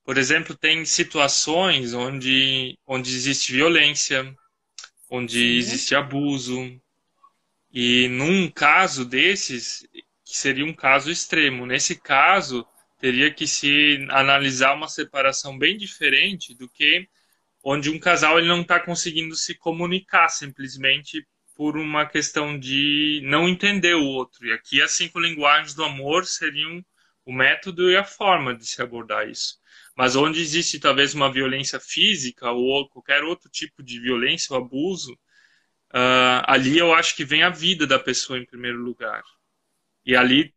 Por exemplo, tem situações onde, onde existe violência, onde Sim. existe abuso, E num caso desses, que seria um caso extremo, nesse caso, teria que se analisar uma separação bem diferente do que onde um casal ele não está conseguindo se comunicar simplesmente por uma questão de não entender o outro. E aqui as cinco linguagens do amor seriam o método e a forma de se abordar isso. Mas onde existe talvez uma violência física ou qualquer outro tipo de violência ou abuso, uh, ali eu acho que vem a vida da pessoa em primeiro lugar. E ali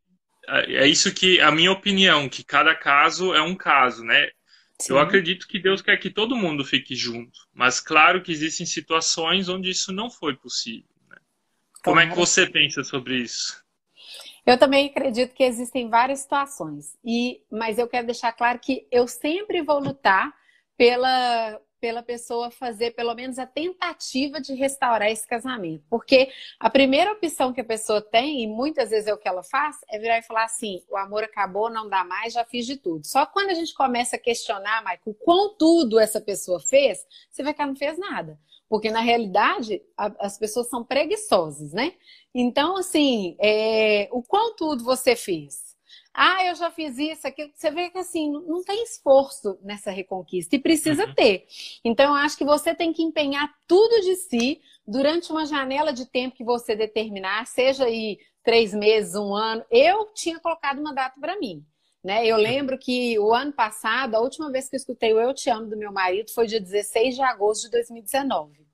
é isso que a minha opinião, que cada caso é um caso, né? Sim. Eu acredito que Deus quer que todo mundo fique junto, mas claro que existem situações onde isso não foi possível. Né? Como é que você pensa sobre isso? Eu também acredito que existem várias situações, e mas eu quero deixar claro que eu sempre vou lutar pela, pela pessoa fazer pelo menos a tentativa de restaurar esse casamento. Porque a primeira opção que a pessoa tem, e muitas vezes é o que ela faz, é virar e falar assim: o amor acabou, não dá mais, já fiz de tudo. Só quando a gente começa a questionar, Michael, quão tudo essa pessoa fez, você vai ela não fez nada. Porque, na realidade, a, as pessoas são preguiçosas, né? Então, assim, é, o quão tudo você fez? Ah, eu já fiz isso, aquilo. Você vê que, assim, não tem esforço nessa reconquista e precisa uhum. ter. Então, eu acho que você tem que empenhar tudo de si durante uma janela de tempo que você determinar, seja aí três meses, um ano. Eu tinha colocado uma data para mim. Né? Eu lembro que o ano passado, a última vez que eu escutei o Eu Te Amo do meu marido foi dia 16 de agosto de 2019.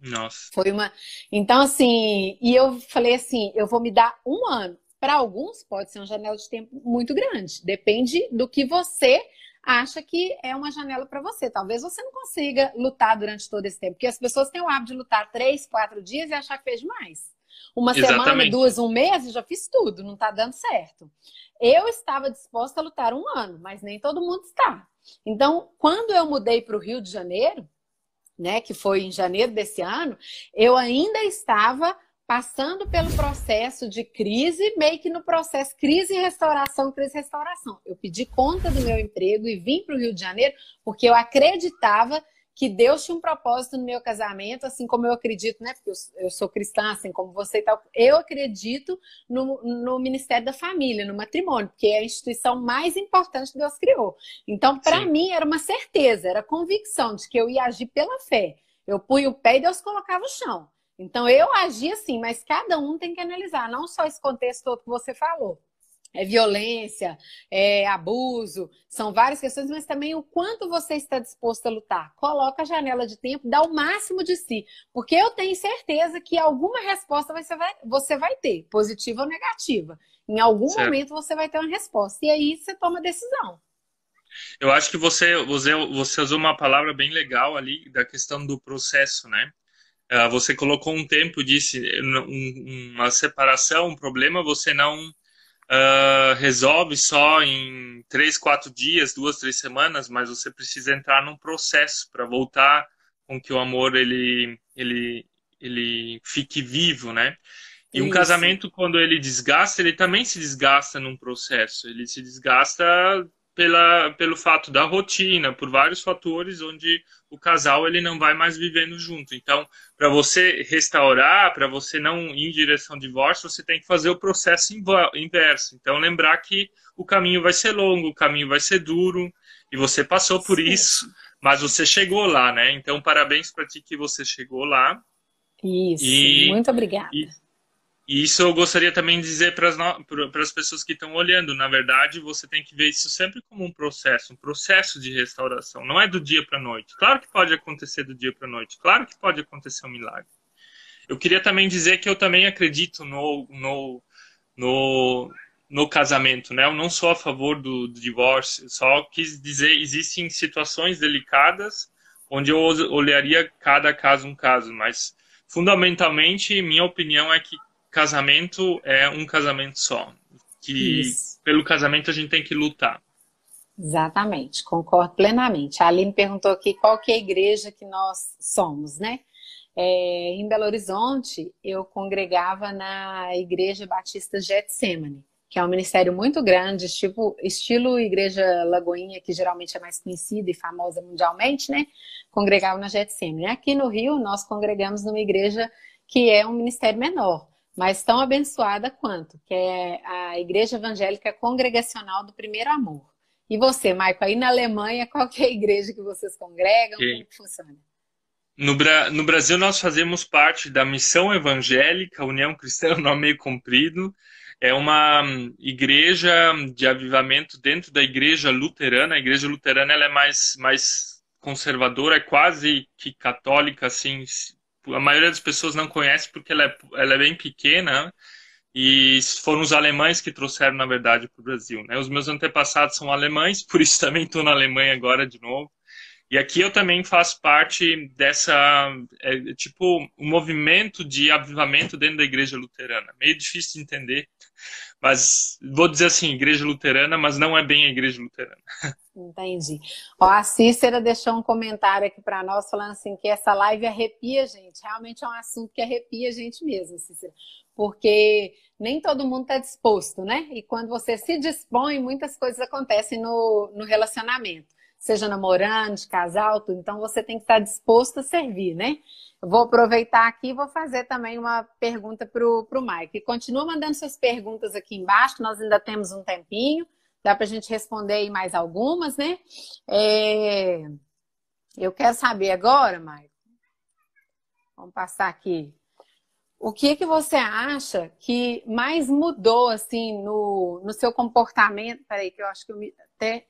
Nossa. Foi uma. Então, assim, e eu falei assim: eu vou me dar um ano. Para alguns, pode ser uma janela de tempo muito grande. Depende do que você acha que é uma janela para você. Talvez você não consiga lutar durante todo esse tempo, porque as pessoas têm o hábito de lutar três, quatro dias e achar que fez demais. Uma Exatamente. semana, duas, um mês, já fiz tudo, não está dando certo. Eu estava disposta a lutar um ano, mas nem todo mundo está. Então, quando eu mudei para o Rio de Janeiro, né, que foi em janeiro desse ano, eu ainda estava passando pelo processo de crise, meio que no processo crise e restauração, crise e restauração. Eu pedi conta do meu emprego e vim para o Rio de Janeiro porque eu acreditava que Deus tinha um propósito no meu casamento, assim como eu acredito, né? Porque eu, sou cristã, assim como você e tal. Eu acredito no, no Ministério da Família, no matrimônio, porque é a instituição mais importante que Deus criou. Então, para mim, era uma certeza, era convicção de que eu ia agir pela fé. Eu punho o pé e Deus colocava o chão. Então, eu agi assim, mas cada um tem que analisar, não só esse contexto todo que você falou é violência, é abuso, são várias questões, mas também o quanto você está disposto a lutar. Coloca a janela de tempo, dá o máximo de si, porque eu tenho certeza que alguma resposta você vai, você vai ter, positiva ou negativa. Em algum certo. momento você vai ter uma resposta, e aí você toma a decisão. Eu acho que você, você, você usou uma palavra bem legal ali da questão do processo, né? Ah, você colocou um tempo, disse uma separação, um problema, você não uh, resolve só em três, quatro dias, duas, três semanas, mas você precisa entrar num processo para voltar com que o amor ele, ele, ele fique vivo, né? E um Isso. casamento, quando ele desgasta, ele também se desgasta num processo. Ele se desgasta pela, pelo fato da rotina, por vários fatores onde o casal ele não vai mais vivendo junto. Então, para você restaurar, para você não ir em direção ao divórcio, você tem que fazer o processo inverso. Então, lembrar que o caminho vai ser longo, o caminho vai ser duro, e você passou por Sim. isso, mas você chegou lá, né? Então, parabéns para ti que você chegou lá. Isso, e, muito obrigada. E, e isso eu gostaria também de dizer para as pessoas que estão olhando. Na verdade, você tem que ver isso sempre como um processo, um processo de restauração. Não é do dia para a noite. Claro que pode acontecer do dia para a noite. Claro que pode acontecer um milagre. Eu queria também dizer que eu também acredito no, no, no, no casamento, né? Eu não sou a favor do, do divórcio. Só quis dizer, existem situações delicadas onde eu olharia cada caso um caso, mas fundamentalmente minha opinião é que casamento é um casamento só. Que Isso. pelo casamento a gente tem que lutar. Exatamente, concordo plenamente. A Aline perguntou aqui qual que é a igreja que nós somos, né? É, em Belo Horizonte, eu congregava na Igreja Batista Getsemane, que é um ministério muito grande, tipo, estilo Igreja Lagoinha, que geralmente é mais conhecida e famosa mundialmente, né? Congregava na Getsemane. Aqui no Rio, nós congregamos numa igreja que é um ministério menor, mas tão abençoada quanto, que é a Igreja Evangélica Congregacional do Primeiro Amor. E você, Maico, aí na Alemanha, qual que é a igreja que vocês congregam? Como que funciona? No, no, Brasil, nós fazemos parte da Missão Evangélica, União Cristã, nome meio comprido. É uma hum, igreja de avivamento dentro da igreja luterana. A igreja luterana ela é mais, mais conservadora, é quase que católica, assim. A maioria das pessoas não conhece porque ela é, ela é bem pequena e foram os alemães que trouxeram, na verdade, para o Brasil. Né? Os meus antepassados são alemães, por isso também estou na Alemanha agora de novo. E aqui eu também faço parte dessa, é, tipo, um movimento de avivamento dentro da igreja luterana. Meio difícil de entender, mas vou dizer assim, igreja luterana, mas não é bem a igreja luterana. Entendi. Ó, a Cícera deixou um comentário aqui para nós falando assim que essa live arrepia a gente. Realmente é um assunto que arrepia a gente mesmo, Cícera. Porque nem todo mundo está disposto, né? E quando você se dispõe, muitas coisas acontecem no, no relacionamento seja namorando, de casal, tudo. Então você tem que estar disposto a servir, né? Vou aproveitar aqui e vou fazer também uma pergunta para o Mike. Continua mandando suas perguntas aqui embaixo, nós ainda temos um tempinho, dá para a gente responder aí mais algumas, né? É... Eu quero saber agora, Mike. Vamos passar aqui. O que que você acha que mais mudou assim no, no seu comportamento? Peraí, que eu acho que eu me, até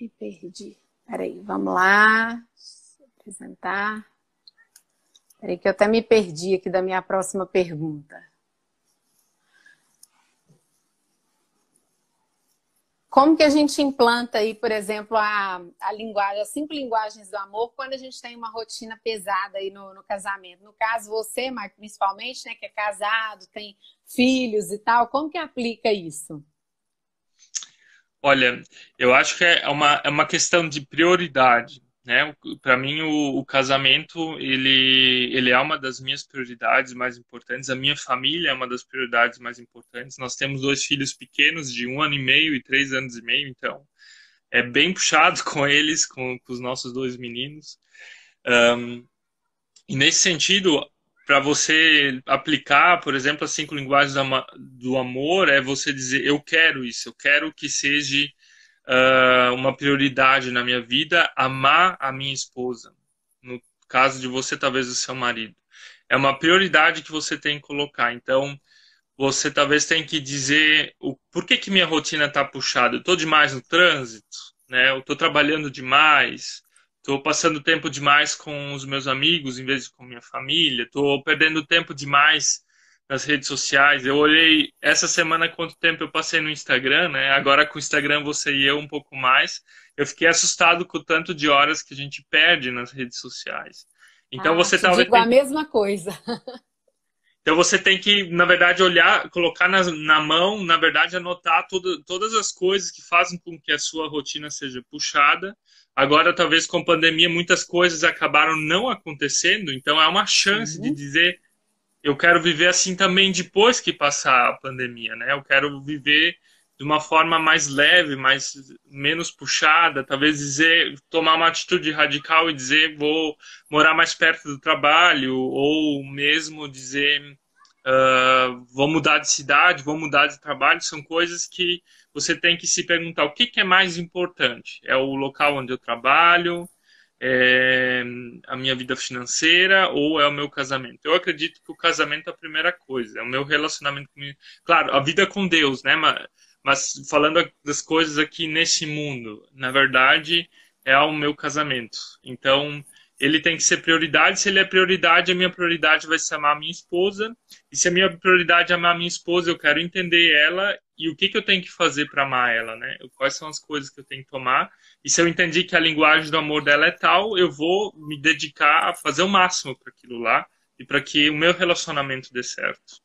me perdi. Peraí, vamos lá. Apresentar. Peraí, que eu até me perdi aqui da minha próxima pergunta. Como que a gente implanta aí, por exemplo, a, a linguagem, as cinco linguagens do amor, quando a gente tem uma rotina pesada aí no, no casamento? No caso, você, Marco, principalmente, né, que é casado, tem filhos e tal, como que aplica isso? Olha, eu acho que é uma, é uma questão de prioridade, né? Para mim, o, o, casamento, ele, ele é uma das minhas prioridades mais importantes. A minha família é uma das prioridades mais importantes. Nós temos dois filhos pequenos, de um ano e meio e três anos e meio, então é bem puxado com eles, com, com os nossos dois meninos. Um, e nesse sentido, para você aplicar, por exemplo, as cinco linguagens do amor, é você dizer: eu quero isso, eu quero que seja uh, uma prioridade na minha vida amar a minha esposa. No caso de você, talvez o seu marido. É uma prioridade que você tem que colocar. Então, você talvez tenha que dizer o por que, que minha rotina está puxada. Eu estou demais no trânsito, né? Eu estou trabalhando demais Estou passando tempo demais com os meus amigos em vez de com minha família. Estou perdendo tempo demais nas redes sociais. Eu olhei essa semana quanto tempo eu passei no Instagram, né? Agora com o Instagram você e eu um pouco mais. Eu fiquei assustado com o tanto de horas que a gente perde nas redes sociais. Então ah, você talvez digo tem... a mesma coisa. Então você tem que, na verdade, olhar, colocar na, na mão, na verdade, anotar tudo, todas as coisas que fazem com que a sua rotina seja puxada Agora, talvez com a pandemia, muitas coisas acabaram não acontecendo, então é uma chance uhum. de dizer: eu quero viver assim também depois que passar a pandemia, né? Eu quero viver de uma forma mais leve, mais menos puxada, talvez dizer, tomar uma atitude radical e dizer vou morar mais perto do trabalho, ou mesmo dizer uh, vou mudar de cidade, vou mudar de trabalho, são coisas que você tem que se perguntar o que, que é mais importante. É o local onde eu trabalho, é a minha vida financeira ou é o meu casamento? Eu acredito que o casamento é a primeira coisa, é o meu relacionamento com. Claro, a vida com Deus, né? Mas, mas falando das coisas aqui nesse mundo, na verdade, é o meu casamento. Então, ele tem que ser prioridade. Se ele é prioridade, a minha prioridade vai ser amar a minha esposa. E se a minha prioridade é amar a minha esposa, eu quero entender ela e o que, que eu tenho que fazer para amar ela, né? Quais são as coisas que eu tenho que tomar. E se eu entendi que a linguagem do amor dela é tal, eu vou me dedicar a fazer o máximo para aquilo lá e para que o meu relacionamento dê certo.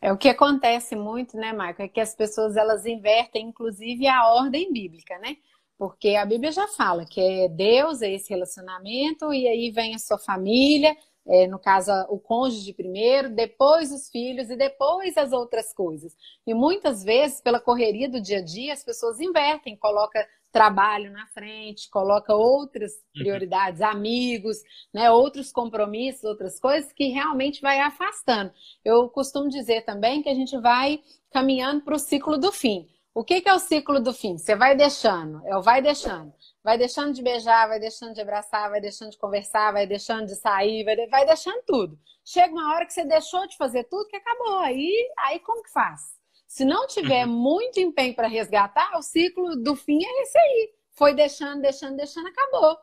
É o que acontece muito, né, Marco? É que as pessoas elas invertem, inclusive, a ordem bíblica, né? Porque a Bíblia já fala que é Deus, é esse relacionamento, e aí vem a sua família, é, no caso, o cônjuge primeiro, depois os filhos e depois as outras coisas. E muitas vezes, pela correria do dia a dia, as pessoas invertem, coloca trabalho na frente, coloca outras uhum. prioridades, uhum. amigos, né, outros compromissos, outras coisas que realmente vai afastando. Eu costumo dizer também que a gente vai caminhando para o ciclo do fim. O que, que é o ciclo do fim? Você vai deixando, é o vai deixando. Vai deixando de beijar, vai deixando de abraçar, vai deixando de conversar, vai deixando de sair, vai, vai deixando tudo. Chega uma hora que você deixou de fazer tudo que acabou. Aí, aí como que faz? Se não tiver uhum. muito empenho para resgatar, o ciclo do fim é esse aí. Foi deixando, deixando, deixando, acabou.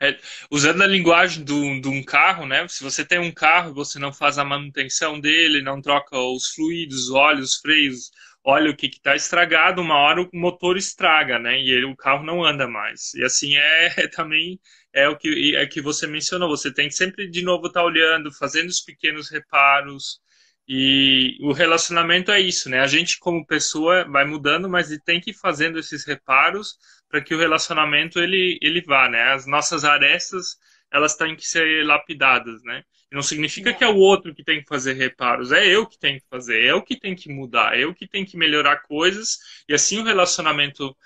É, usando a linguagem de um carro, né? Se você tem um carro e você não faz a manutenção dele, não troca os fluidos, óleos, freios, olha o que está estragado, uma hora o motor estraga, né? E ele, o carro não anda mais. E assim é, é também é o que é que você mencionou. Você tem que sempre de novo estar tá olhando, fazendo os pequenos reparos. E o relacionamento é isso, né? A gente como pessoa vai mudando, mas tem que ir fazendo esses reparos para que o relacionamento ele ele vá, né? As nossas arestas elas têm que ser lapidadas, né? Não significa que é o outro que tem que fazer reparos, é eu que tenho que fazer, é eu que tenho que mudar, é eu que tenho que melhorar coisas, e assim o relacionamento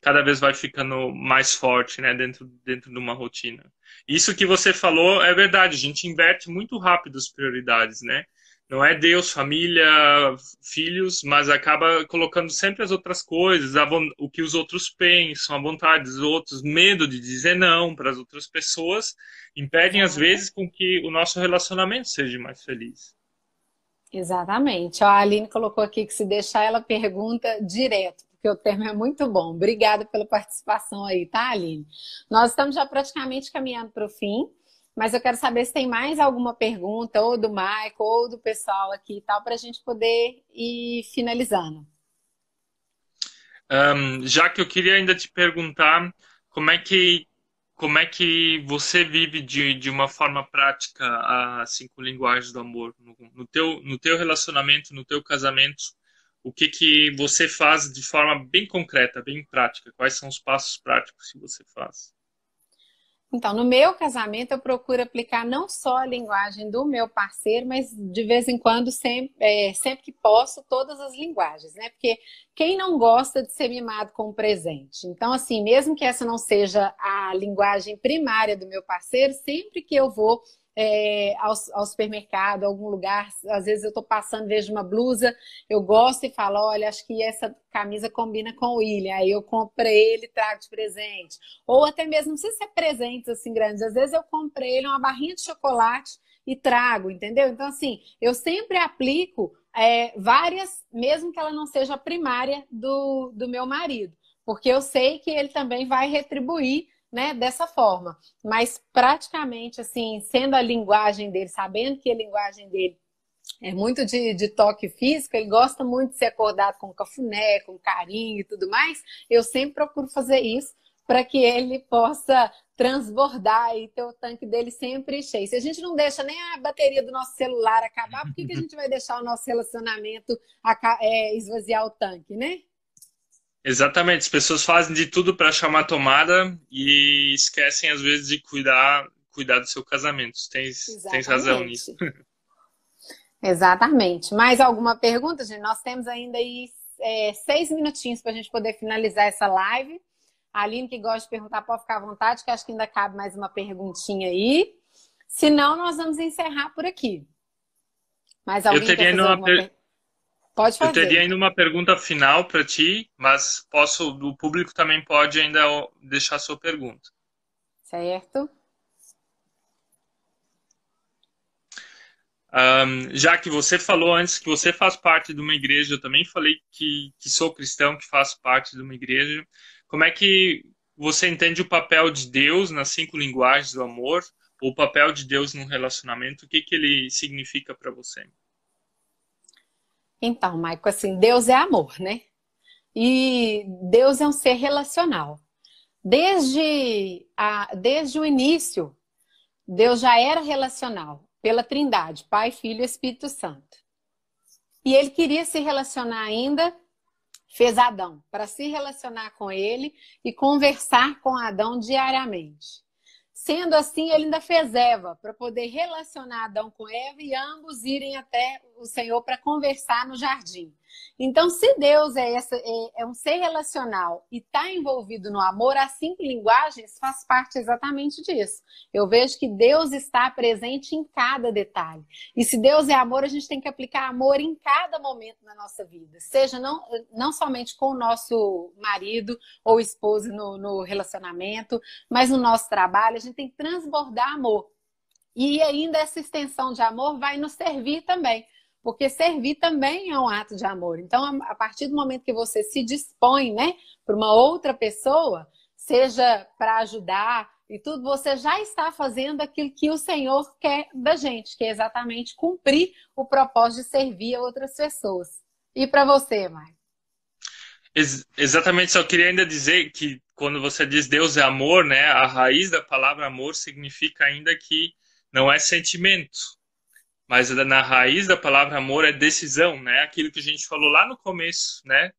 cada vez vai ficando mais forte, né, dentro, dentro de uma rotina. Isso que você falou é verdade, a gente inverte muito rápido as prioridades, né? Não é Deus, família, filhos, mas acaba colocando sempre as outras coisas, o que os outros pensam, a vontade dos outros, medo de dizer não para as outras pessoas, impedem às vezes com que o nosso relacionamento seja mais feliz. Exatamente. A Aline colocou aqui que se deixar ela pergunta direto, porque o termo é muito bom. Obrigada pela participação aí, tá, Aline? Nós estamos já praticamente caminhando para o fim. Mas eu quero saber se tem mais alguma pergunta, ou do Michael, ou do pessoal aqui e tal, para a gente poder ir finalizando. Um, já que eu queria ainda te perguntar como é que como é que você vive de, de uma forma prática as cinco linguagens do amor? No, no, teu no teu relacionamento no teu casamento o que que você faz de forma bem concreta bem prática? Quais são os passos práticos que você faz então, no meu casamento, eu procuro aplicar não só a linguagem do meu parceiro, mas de vez em quando, sempre, é, sempre que posso, todas as linguagens, né? Porque quem não gosta de ser mimado com um presente? Então, assim, mesmo que essa não seja a linguagem primária do meu parceiro, sempre que eu vou é, ao, ao, supermercado, algum lugar, às vezes eu estou passando, vejo uma blusa, eu gosto e falo, olha, acho que essa camisa combina com o William, aí eu comprei ele e trago de presente. Ou até mesmo, não precisa ser presentes assim grandes, às vezes eu comprei ele uma barrinha de chocolate e trago, entendeu? Então, assim, eu sempre aplico é, várias, mesmo que ela não seja a primária do, do meu marido, porque eu sei que ele também vai retribuir né, dessa forma. Mas praticamente, assim, sendo a linguagem dele, sabendo que a linguagem dele é muito de, de, toque físico, ele gosta muito de ser acordado com cafuné, com carinho e tudo mais. Eu sempre procuro fazer isso para que ele possa transbordar e ter o tanque dele sempre cheio. Se a gente não deixa nem a bateria do nosso celular acabar, por que, que a gente vai deixar o nosso relacionamento é, esvaziar o tanque, né? Exatamente, as pessoas fazem de tudo para chamar a tomada e esquecem às vezes de cuidar, cuidar do seu casamento. Tens, tens razão nisso. Exatamente. Mais alguma pergunta, gente? Nós temos ainda aí é, seis minutinhos para a gente poder finalizar essa live. A Aline, que gosta de perguntar, pode ficar à vontade, que acho que ainda cabe mais uma perguntinha aí. Se não, nós vamos encerrar por aqui. Mas alguém Eu teria uma per... Pode fazer. Eu teria ainda uma pergunta final para ti, mas posso, o público também pode ainda deixar sua pergunta. Certo. Um, já que você falou antes que você faz parte de uma igreja, eu também falei que, que sou cristão, que faço parte de uma igreja. Como é que você entende o papel de Deus nas cinco linguagens do amor? Ou o papel de Deus no relacionamento? O que, que ele significa para você? Então, Maico, assim, Deus é amor, né? E Deus é um ser relacional. Desde, a, desde o início, Deus já era relacional pela Trindade, Pai, Filho e Espírito Santo. E ele queria se relacionar ainda, fez Adão, para se relacionar com ele e conversar com Adão diariamente. Sendo assim, ele ainda fez Eva para poder relacionar Adão com Eva e ambos irem até o Senhor para conversar no jardim. Então, se Deus é, essa, é, é um ser relacional e está envolvido no amor, as cinco linguagens faz parte exatamente disso. Eu vejo que Deus está presente em cada detalhe. E se Deus é amor, a gente tem que aplicar amor em cada momento na nossa vida. Seja não, não somente com o nosso marido ou esposa no, no relacionamento, mas no nosso trabalho, a gente tem que transbordar amor. E ainda essa extensão de amor vai nos servir também porque servir também é um ato de amor. Então, a partir do momento que você se dispõe, né, para uma outra pessoa, seja para ajudar e tudo, você já está fazendo aquilo que o Senhor quer da gente, que é exatamente cumprir o propósito de servir a outras pessoas. E para você, Mai? Ex exatamente, só queria ainda dizer que quando você diz Deus é amor, né, a raiz da palavra amor significa ainda que não é sentimento, mas na raiz da palavra amor é decisão, né? Aquilo que a gente falou lá no começo, né?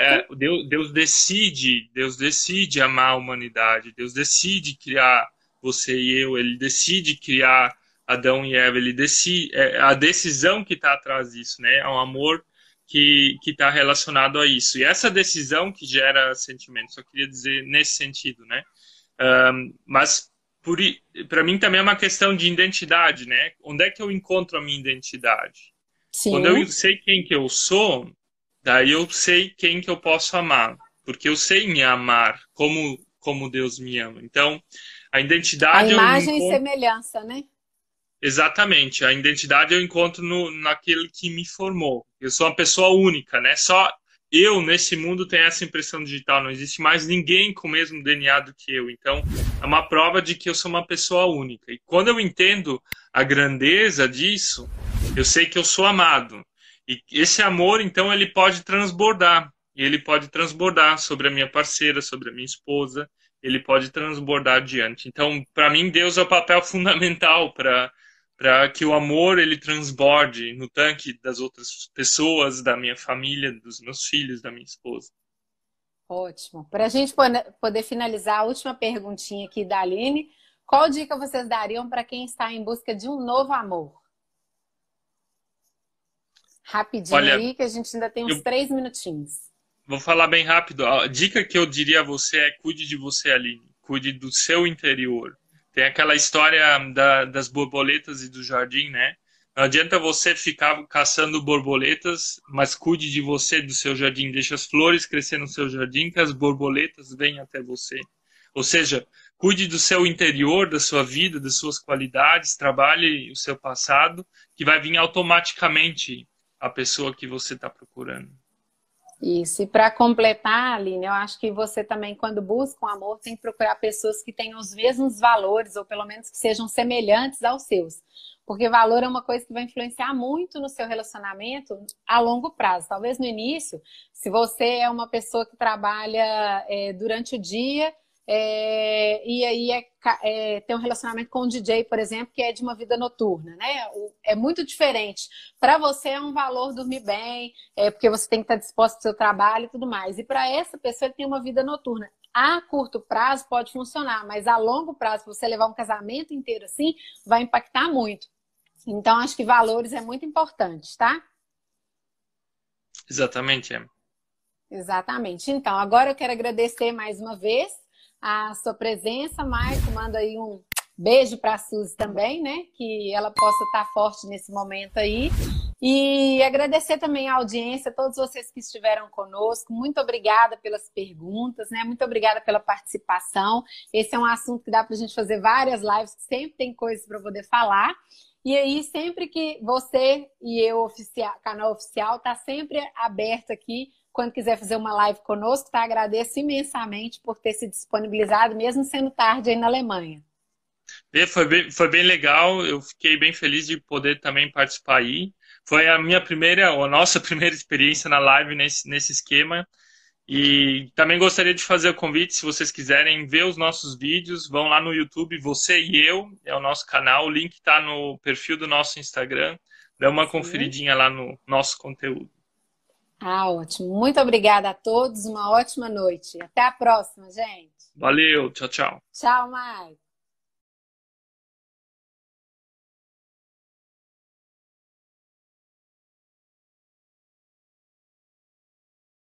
É, Deus, Deus decide, Deus decide amar a humanidade, Deus decide criar você e eu, Ele decide criar Adão e Eva, Ele decide, é a decisão que está atrás disso, né? É um amor que está relacionado a isso. E essa decisão que gera sentimentos, só queria dizer nesse sentido, né? Um, mas para mim também é uma questão de identidade, né? Onde é que eu encontro a minha identidade? Sim. Quando eu sei quem que eu sou, daí eu sei quem que eu posso amar, porque eu sei me amar como como Deus me ama. Então, a identidade a imagem encontro... e semelhança, né? Exatamente. A identidade eu encontro no, naquele que me formou. Eu sou uma pessoa única, né? Só eu, nesse mundo, tenho essa impressão digital. Não existe mais ninguém com o mesmo DNA do que eu. Então, é uma prova de que eu sou uma pessoa única. E quando eu entendo a grandeza disso, eu sei que eu sou amado. E esse amor, então, ele pode transbordar. E ele pode transbordar sobre a minha parceira, sobre a minha esposa. Ele pode transbordar adiante. Então, para mim, Deus é o papel fundamental para para que o amor ele transborde no tanque das outras pessoas, da minha família, dos meus filhos, da minha esposa. Ótimo. Para a gente poder finalizar, a última perguntinha aqui da Aline. Qual dica vocês dariam para quem está em busca de um novo amor? Rapidinho Olha, aí, que a gente ainda tem uns eu... três minutinhos. Vou falar bem rápido. A dica que eu diria a você é cuide de você, Aline. Cuide do seu interior. Tem aquela história da, das borboletas e do jardim, né? Não adianta você ficar caçando borboletas, mas cuide de você, do seu jardim. Deixe as flores crescer no seu jardim, que as borboletas venham até você. Ou seja, cuide do seu interior, da sua vida, das suas qualidades, trabalhe o seu passado, que vai vir automaticamente a pessoa que você está procurando. Isso, e para completar, Aline, eu acho que você também, quando busca um amor, tem que procurar pessoas que tenham os mesmos valores, ou pelo menos que sejam semelhantes aos seus. Porque valor é uma coisa que vai influenciar muito no seu relacionamento a longo prazo. Talvez no início, se você é uma pessoa que trabalha é, durante o dia é, e aí é, é, tem um relacionamento com um DJ, por exemplo, que é de uma vida noturna, né? É muito diferente. Para você é um valor dormir bem, é porque você tem que estar disposto ao seu trabalho e tudo mais. E para essa pessoa ele tem uma vida noturna. A curto prazo pode funcionar, mas a longo prazo, você levar um casamento inteiro assim, vai impactar muito. Então, acho que valores é muito importante, tá? Exatamente, é. Exatamente. Então, agora eu quero agradecer mais uma vez a sua presença. Maico, manda aí um beijo para a Suzy também, né? Que ela possa estar forte nesse momento aí. E agradecer também a audiência, todos vocês que estiveram conosco. Muito obrigada pelas perguntas, né? Muito obrigada pela participação. Esse é um assunto que dá para a gente fazer várias lives, sempre tem coisas para poder falar. E aí, sempre que você e eu, oficial, canal oficial, tá sempre aberto aqui quando quiser fazer uma live conosco, tá? Agradeço imensamente por ter se disponibilizado, mesmo sendo tarde aí na Alemanha. Foi bem, foi bem legal, eu fiquei bem feliz de poder também participar aí. Foi a minha primeira, ou a nossa primeira experiência na live nesse, nesse esquema. E também gostaria de fazer o convite, se vocês quiserem ver os nossos vídeos, vão lá no YouTube, Você e Eu, é o nosso canal, o link está no perfil do nosso Instagram. Dá uma Sim. conferidinha lá no nosso conteúdo. Ah, ótimo. Muito obrigada a todos. Uma ótima noite. Até a próxima, gente. Valeu. Tchau, tchau. Tchau, Mike.